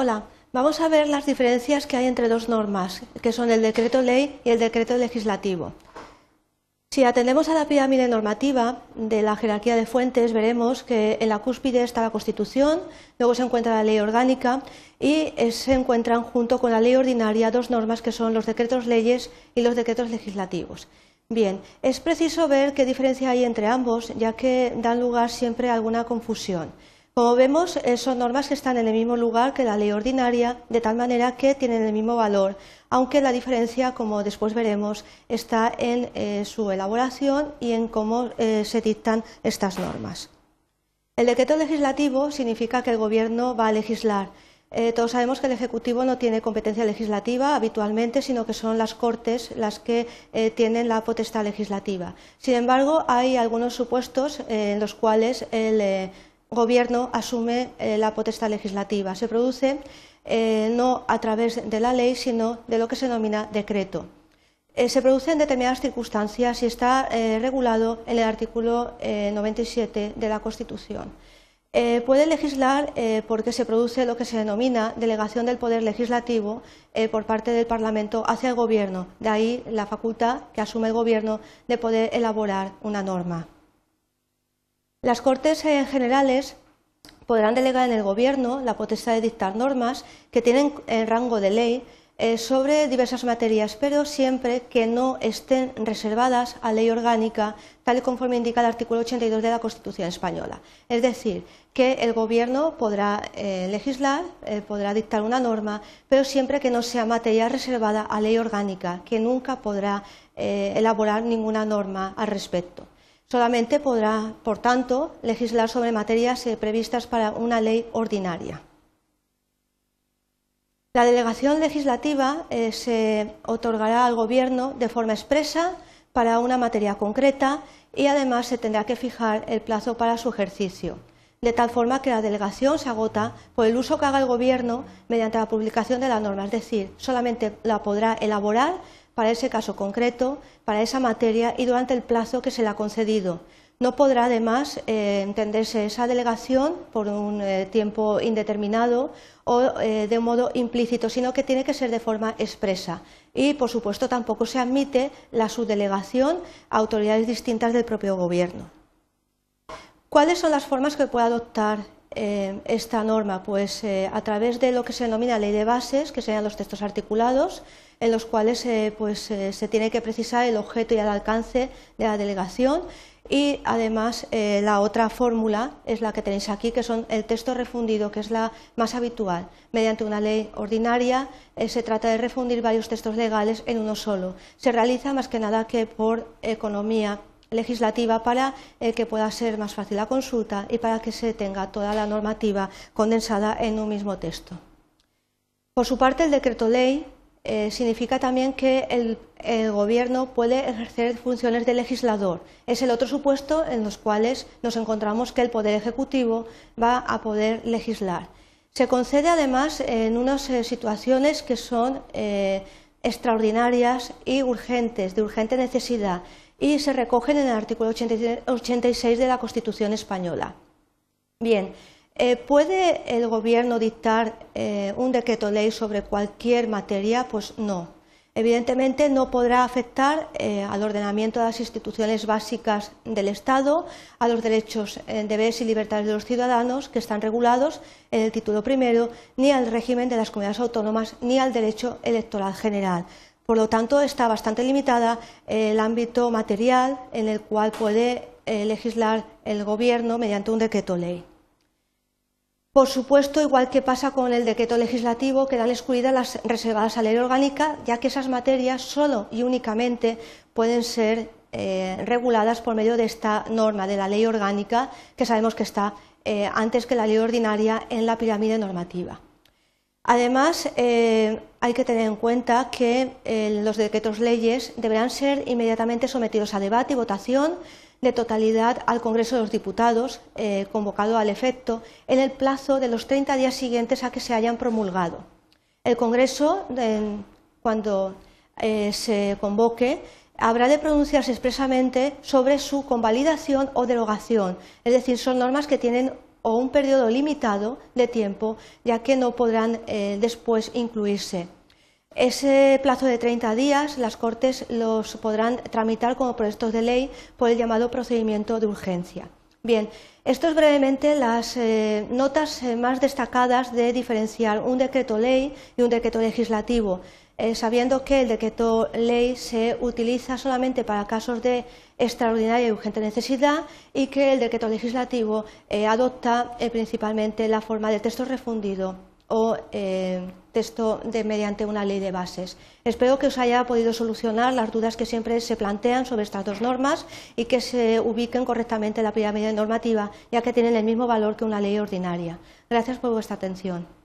Hola, vamos a ver las diferencias que hay entre dos normas, que son el decreto ley y el decreto legislativo. Si atendemos a la pirámide normativa de la jerarquía de fuentes, veremos que en la cúspide está la Constitución, luego se encuentra la ley orgánica y eh, se encuentran junto con la ley ordinaria dos normas que son los decretos leyes y los decretos legislativos. Bien, es preciso ver qué diferencia hay entre ambos, ya que dan lugar siempre a alguna confusión. Como vemos, eh, son normas que están en el mismo lugar que la ley ordinaria, de tal manera que tienen el mismo valor, aunque la diferencia, como después veremos, está en eh, su elaboración y en cómo eh, se dictan estas normas. El decreto legislativo significa que el Gobierno va a legislar. todos sabemos que el Ejecutivo no tiene competencia legislativa habitualmente, sino que son las Cortes las que tienen la potestad legislativa. Sin embargo, hay algunos supuestos en los cuales el Gobierno asume eh, la potestad legislativa. Se produce eh, no a través de la ley, sino de lo que se denomina decreto. Eh, se produce en determinadas circunstancias y está regulado en el artículo 97 de la Constitución. puede legislar porque se produce lo que se denomina delegación del poder legislativo por parte del Parlamento hacia el Gobierno. De ahí la facultad que asume el Gobierno de poder elaborar una norma. Las Cortes eh, Generales podrán delegar en el Gobierno la potestad de dictar normas que tienen el rango de ley eh, sobre diversas materias, pero siempre que no estén reservadas a ley orgánica, tal y conforme indica el artículo 82 de la Constitución española. Es decir, que el Gobierno podrá eh, legislar, podrá dictar una norma, pero siempre que no sea materia reservada a ley orgánica, que nunca podrá elaborar ninguna norma al respecto. Solamente podrá, por tanto, legislar sobre materias eh, previstas para una ley ordinaria. La delegación legislativa eh, se otorgará al Gobierno de forma expresa para una materia concreta y además se tendrá que fijar el plazo para su ejercicio, de tal forma que la delegación se agota por el uso que haga el Gobierno mediante la publicación de la norma, es decir, solamente la podrá elaborar para ese caso concreto, para esa materia y durante el plazo que se le ha concedido. No podrá, además, eh, entenderse esa delegación por un eh, tiempo indeterminado o eh, de un modo implícito, sino que tiene que ser de forma expresa. Y, por supuesto, tampoco se admite la subdelegación a autoridades distintas del propio Gobierno. ¿Cuáles son las formas que puede adoptar esta norma? Pues a través de lo que se denomina ley de bases, que serían los textos articulados, en los cuales eh, pues, eh, se tiene que precisar el objeto y el alcance de la delegación y además eh, la otra fórmula es la que tenéis aquí, que son el texto refundido, que es la más habitual. Mediante una ley ordinaria se trata de refundir varios textos legales en uno solo. Se realiza más que nada que por economía legislativa para que pueda ser más fácil la consulta y para que se tenga toda la normativa condensada en un mismo texto. Por su parte, el decreto ley eh, significa también que el, Gobierno puede ejercer funciones de legislador. Es el otro supuesto en los cuales nos encontramos que el Poder Ejecutivo va a poder legislar. Se concede además en unas eh, situaciones que son eh, extraordinarias y urgentes, de urgente necesidad, y se recogen en el artículo 86 de la Constitución española. Bien, eh, ¿Puede el Gobierno dictar eh, un decreto ley sobre cualquier materia? Pues no. Evidentemente no podrá afectar eh, al ordenamiento de las instituciones básicas del Estado, a los derechos, deberes y libertades de los ciudadanos que están regulados en el título primero, ni al régimen de las comunidades autónomas, ni al derecho electoral general. Por lo tanto, está bastante limitada el ámbito material en el cual puede legislar el Gobierno mediante un decreto ley. Por supuesto, igual que pasa con el decreto legislativo, quedan excluidas las reservadas a ley orgánica, ya que esas materias solo y únicamente pueden ser eh, reguladas por medio de esta norma de la ley orgánica, que sabemos que está eh, antes que la ley ordinaria en la pirámide normativa. Además, eh, hay que tener en cuenta que los decretos leyes deberán ser inmediatamente sometidos a debate y votación de totalidad al Congreso de los Diputados, eh, convocado al efecto, en el plazo de los 30 días siguientes a que se hayan promulgado. El Congreso, cuando eh, se convoque, habrá de pronunciarse expresamente sobre su convalidación o derogación, es decir, son normas que tienen un periodo limitado de tiempo, ya que no podrán eh, después incluirse. Ese plazo de 30 días las Cortes los podrán tramitar como proyectos de ley por el llamado procedimiento de urgencia. Bien, esto es brevemente las eh, notas eh, más destacadas de diferenciar un decreto ley y un decreto legislativo. Eh, sabiendo que el decreto ley se utiliza solamente para casos de extraordinaria y urgente necesidad y que el decreto legislativo adopta principalmente la forma de texto refundido o texto de, mediante una ley de bases. Espero que os haya podido solucionar las dudas que siempre se plantean sobre estas dos normas y que se ubiquen correctamente en la pirámide normativa, ya que tienen el mismo valor que una ley ordinaria. Gracias por vuestra atención.